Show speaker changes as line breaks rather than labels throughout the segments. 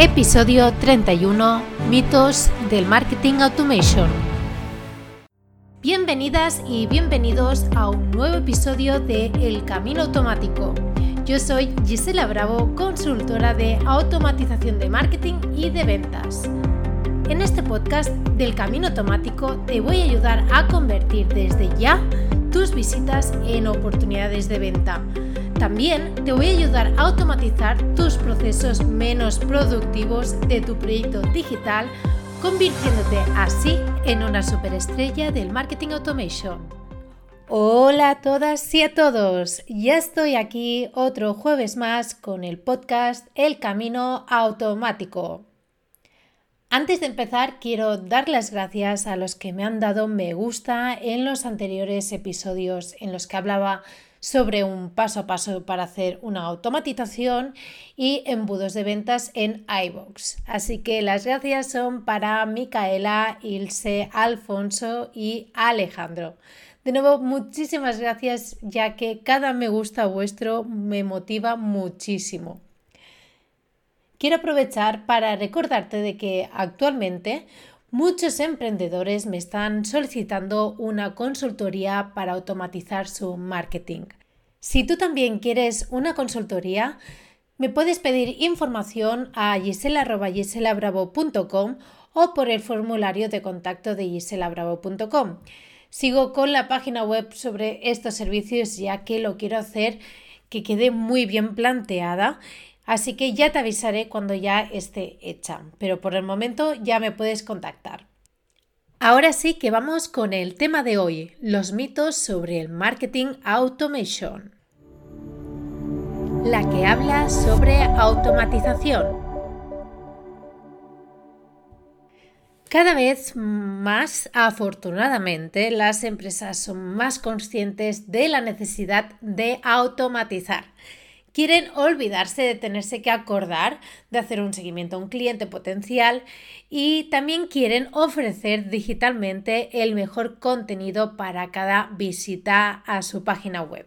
Episodio 31 Mitos del Marketing Automation. Bienvenidas y bienvenidos a un nuevo episodio de El Camino Automático. Yo soy Gisela Bravo, consultora de automatización de marketing y de ventas. En este podcast del Camino Automático te voy a ayudar a convertir desde ya tus visitas en oportunidades de venta también te voy a ayudar a automatizar tus procesos menos productivos de tu proyecto digital, convirtiéndote así en una superestrella del marketing automation. Hola a todas y a todos, ya estoy aquí otro jueves más con el podcast El Camino Automático. Antes de empezar, quiero dar las gracias a los que me han dado me gusta en los anteriores episodios en los que hablaba sobre un paso a paso para hacer una automatización y embudos de ventas en iBox. Así que las gracias son para Micaela, Ilse, Alfonso y Alejandro. De nuevo, muchísimas gracias ya que cada me gusta vuestro me motiva muchísimo. Quiero aprovechar para recordarte de que actualmente Muchos emprendedores me están solicitando una consultoría para automatizar su marketing. Si tú también quieres una consultoría, me puedes pedir información a gisela.giselabravo.com o por el formulario de contacto de giselabravo.com. Sigo con la página web sobre estos servicios ya que lo quiero hacer que quede muy bien planteada Así que ya te avisaré cuando ya esté hecha, pero por el momento ya me puedes contactar. Ahora sí que vamos con el tema de hoy, los mitos sobre el marketing automation. La que habla sobre automatización. Cada vez más, afortunadamente, las empresas son más conscientes de la necesidad de automatizar quieren olvidarse de tenerse que acordar de hacer un seguimiento a un cliente potencial y también quieren ofrecer digitalmente el mejor contenido para cada visita a su página web.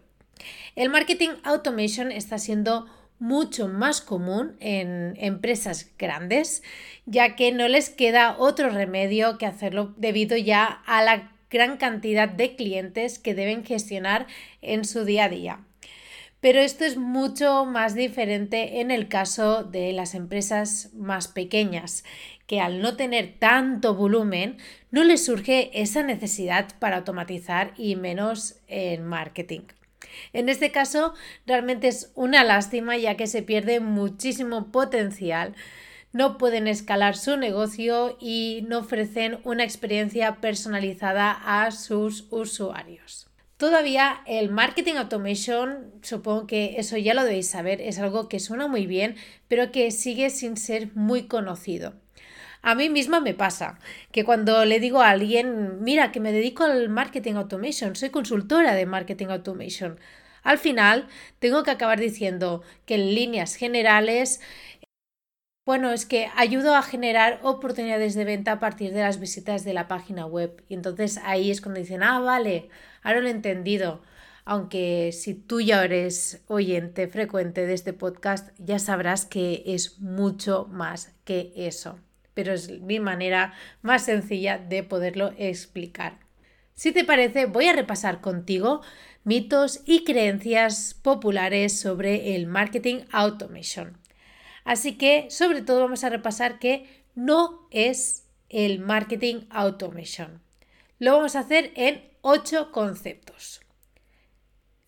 El marketing automation está siendo mucho más común en empresas grandes, ya que no les queda otro remedio que hacerlo debido ya a la gran cantidad de clientes que deben gestionar en su día a día pero esto es mucho más diferente en el caso de las empresas más pequeñas, que al no tener tanto volumen no les surge esa necesidad para automatizar y menos en marketing. En este caso, realmente es una lástima ya que se pierde muchísimo potencial. No pueden escalar su negocio y no ofrecen una experiencia personalizada a sus usuarios. Todavía el marketing automation, supongo que eso ya lo debéis saber, es algo que suena muy bien, pero que sigue sin ser muy conocido. A mí misma me pasa que cuando le digo a alguien, mira, que me dedico al marketing automation, soy consultora de marketing automation, al final tengo que acabar diciendo que en líneas generales bueno, es que ayudo a generar oportunidades de venta a partir de las visitas de la página web. Y entonces ahí es cuando dicen, ah, vale, ahora lo he entendido. Aunque si tú ya eres oyente frecuente de este podcast, ya sabrás que es mucho más que eso. Pero es mi manera más sencilla de poderlo explicar. Si te parece, voy a repasar contigo mitos y creencias populares sobre el marketing automation. Así que sobre todo vamos a repasar que no es el marketing automation. Lo vamos a hacer en ocho conceptos.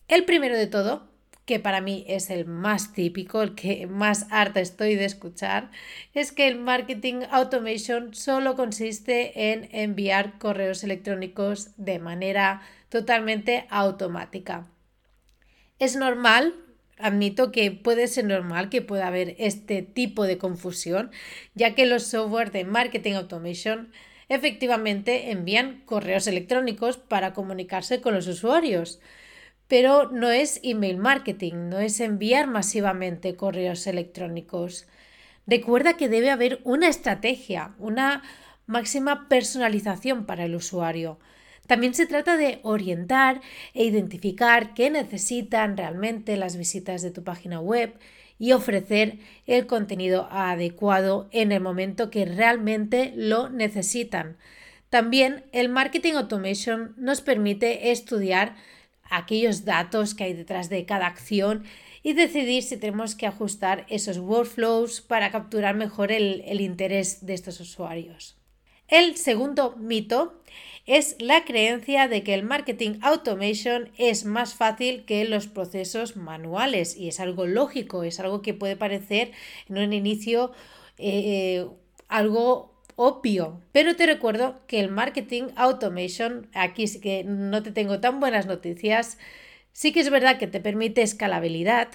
El primero de todo, que para mí es el más típico, el que más harta estoy de escuchar, es que el marketing automation solo consiste en enviar correos electrónicos de manera totalmente automática. Es normal Admito que puede ser normal que pueda haber este tipo de confusión, ya que los software de marketing automation efectivamente envían correos electrónicos para comunicarse con los usuarios. Pero no es email marketing, no es enviar masivamente correos electrónicos. Recuerda que debe haber una estrategia, una máxima personalización para el usuario. También se trata de orientar e identificar qué necesitan realmente las visitas de tu página web y ofrecer el contenido adecuado en el momento que realmente lo necesitan. También el Marketing Automation nos permite estudiar aquellos datos que hay detrás de cada acción y decidir si tenemos que ajustar esos workflows para capturar mejor el, el interés de estos usuarios. El segundo mito es la creencia de que el marketing automation es más fácil que los procesos manuales y es algo lógico, es algo que puede parecer en un inicio eh, algo obvio. Pero te recuerdo que el marketing automation, aquí sí que no te tengo tan buenas noticias, sí que es verdad que te permite escalabilidad,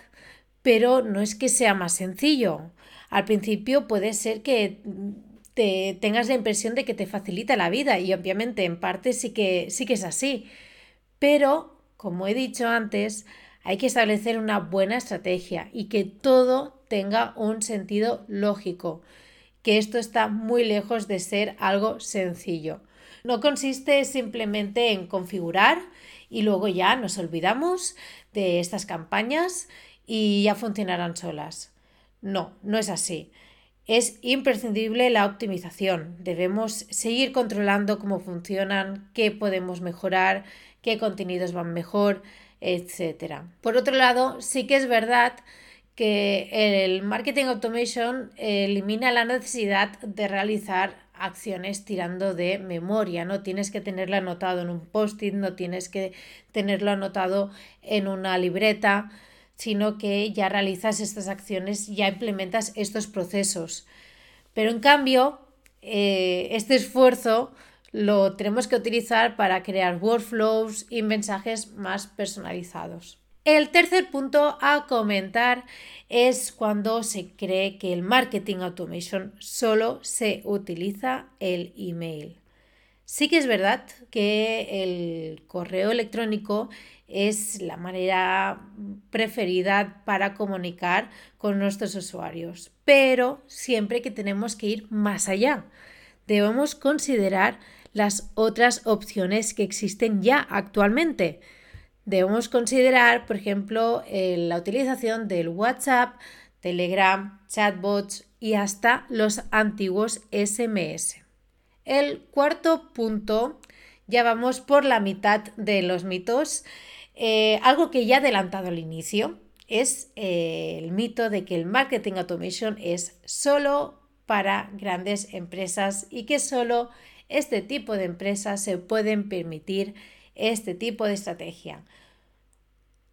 pero no es que sea más sencillo. Al principio puede ser que te tengas la impresión de que te facilita la vida y obviamente en parte sí que, sí que es así. Pero, como he dicho antes, hay que establecer una buena estrategia y que todo tenga un sentido lógico, que esto está muy lejos de ser algo sencillo. No consiste simplemente en configurar y luego ya nos olvidamos de estas campañas y ya funcionarán solas. No, no es así. Es imprescindible la optimización. Debemos seguir controlando cómo funcionan, qué podemos mejorar, qué contenidos van mejor, etc. Por otro lado, sí que es verdad que el marketing automation elimina la necesidad de realizar acciones tirando de memoria, no tienes que tenerlo anotado en un post-it, no tienes que tenerlo anotado en una libreta, sino que ya realizas estas acciones, ya implementas estos procesos. Pero en cambio, eh, este esfuerzo lo tenemos que utilizar para crear workflows y mensajes más personalizados. El tercer punto a comentar es cuando se cree que el marketing automation solo se utiliza el email. Sí que es verdad que el correo electrónico es la manera preferida para comunicar con nuestros usuarios, pero siempre que tenemos que ir más allá. Debemos considerar las otras opciones que existen ya actualmente. Debemos considerar, por ejemplo, la utilización del WhatsApp, Telegram, chatbots y hasta los antiguos SMS. El cuarto punto, ya vamos por la mitad de los mitos, eh, algo que ya he adelantado al inicio es eh, el mito de que el marketing automation es solo para grandes empresas y que solo este tipo de empresas se pueden permitir este tipo de estrategia.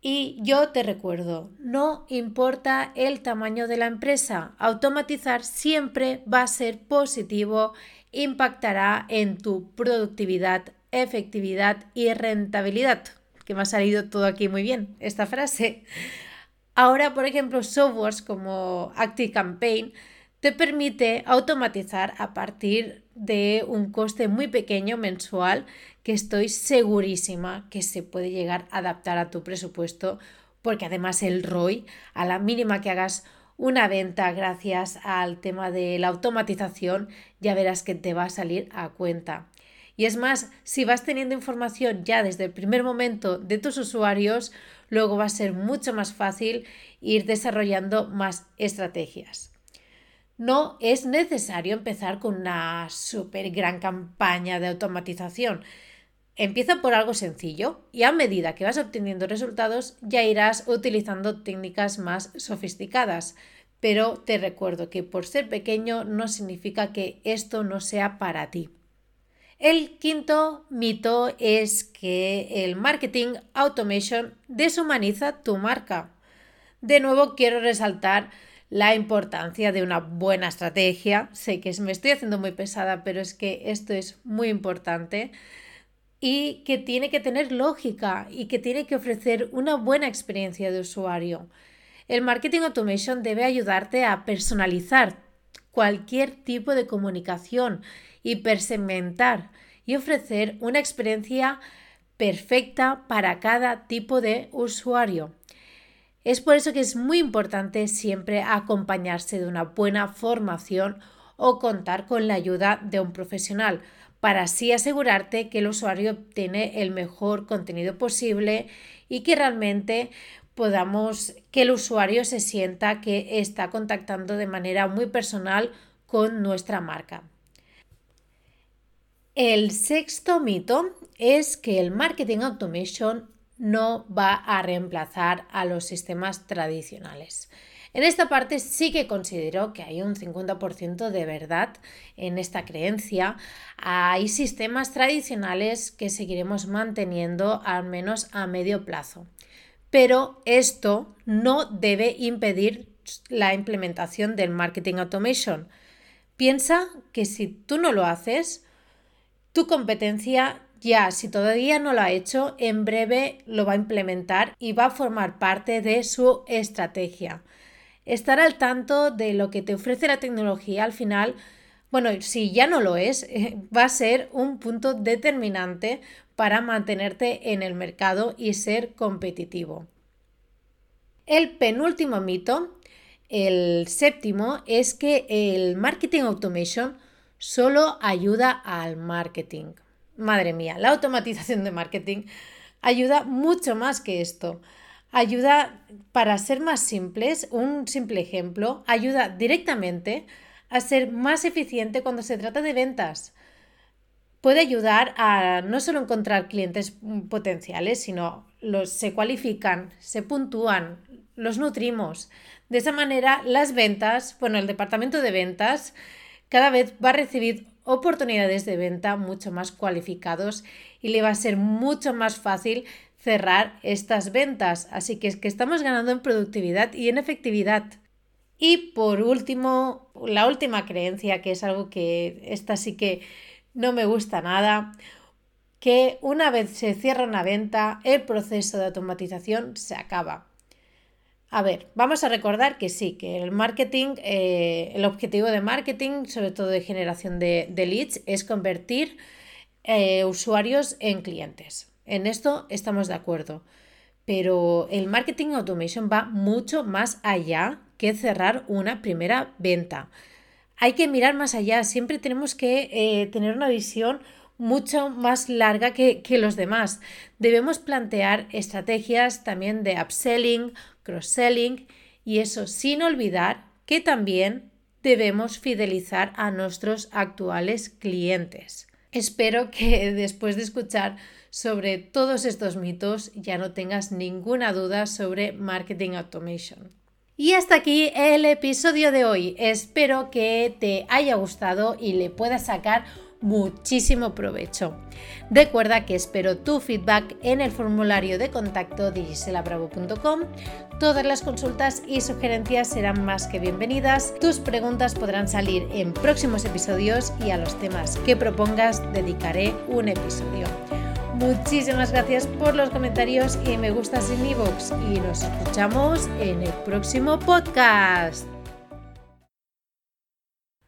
Y yo te recuerdo, no importa el tamaño de la empresa, automatizar siempre va a ser positivo, impactará en tu productividad, efectividad y rentabilidad que me ha salido todo aquí muy bien, esta frase. Ahora, por ejemplo, softwares como ActiveCampaign te permite automatizar a partir de un coste muy pequeño mensual que estoy segurísima que se puede llegar a adaptar a tu presupuesto porque además el ROI, a la mínima que hagas una venta gracias al tema de la automatización, ya verás que te va a salir a cuenta. Y es más, si vas teniendo información ya desde el primer momento de tus usuarios, luego va a ser mucho más fácil ir desarrollando más estrategias. No es necesario empezar con una súper gran campaña de automatización. Empieza por algo sencillo y a medida que vas obteniendo resultados ya irás utilizando técnicas más sofisticadas. Pero te recuerdo que por ser pequeño no significa que esto no sea para ti. El quinto mito es que el marketing automation deshumaniza tu marca. De nuevo quiero resaltar la importancia de una buena estrategia. Sé que me estoy haciendo muy pesada, pero es que esto es muy importante y que tiene que tener lógica y que tiene que ofrecer una buena experiencia de usuario. El marketing automation debe ayudarte a personalizar cualquier tipo de comunicación hipersegmentar y ofrecer una experiencia perfecta para cada tipo de usuario. Es por eso que es muy importante siempre acompañarse de una buena formación o contar con la ayuda de un profesional para así asegurarte que el usuario obtiene el mejor contenido posible y que realmente podamos que el usuario se sienta que está contactando de manera muy personal con nuestra marca. El sexto mito es que el marketing automation no va a reemplazar a los sistemas tradicionales. En esta parte sí que considero que hay un 50% de verdad en esta creencia. Hay sistemas tradicionales que seguiremos manteniendo al menos a medio plazo. Pero esto no debe impedir la implementación del marketing automation. Piensa que si tú no lo haces, tu competencia ya, si todavía no lo ha hecho, en breve lo va a implementar y va a formar parte de su estrategia. Estar al tanto de lo que te ofrece la tecnología al final, bueno, si ya no lo es, va a ser un punto determinante para mantenerte en el mercado y ser competitivo. El penúltimo mito, el séptimo, es que el marketing automation solo ayuda al marketing. Madre mía, la automatización de marketing ayuda mucho más que esto. Ayuda, para ser más simples, un simple ejemplo, ayuda directamente a ser más eficiente cuando se trata de ventas. Puede ayudar a no solo encontrar clientes potenciales, sino los se cualifican, se puntúan, los nutrimos. De esa manera, las ventas, bueno, el departamento de ventas cada vez va a recibir oportunidades de venta mucho más cualificados y le va a ser mucho más fácil cerrar estas ventas. Así que es que estamos ganando en productividad y en efectividad. Y por último, la última creencia, que es algo que esta sí que no me gusta nada, que una vez se cierra una venta, el proceso de automatización se acaba. A ver, vamos a recordar que sí, que el marketing, eh, el objetivo de marketing, sobre todo de generación de, leads, es convertir eh, usuarios en clientes. En esto estamos de acuerdo. Pero el marketing automation va mucho más allá que cerrar una primera venta. Hay que mirar más allá, siempre tenemos que eh, tener una visión mucho más larga que, que, los demás. Debemos plantear estrategias también de upselling, cross-selling y eso sin olvidar que también debemos fidelizar a nuestros actuales clientes. Espero que después de escuchar sobre todos estos mitos ya no tengas ninguna duda sobre marketing automation. Y hasta aquí el episodio de hoy. Espero que te haya gustado y le puedas sacar muchísimo provecho. Recuerda que espero tu feedback en el formulario de contacto de giselabravo.com. Todas las consultas y sugerencias serán más que bienvenidas. Tus preguntas podrán salir en próximos episodios y a los temas que propongas dedicaré un episodio. Muchísimas gracias por los comentarios y me gustas en iVoox y nos escuchamos en el próximo podcast.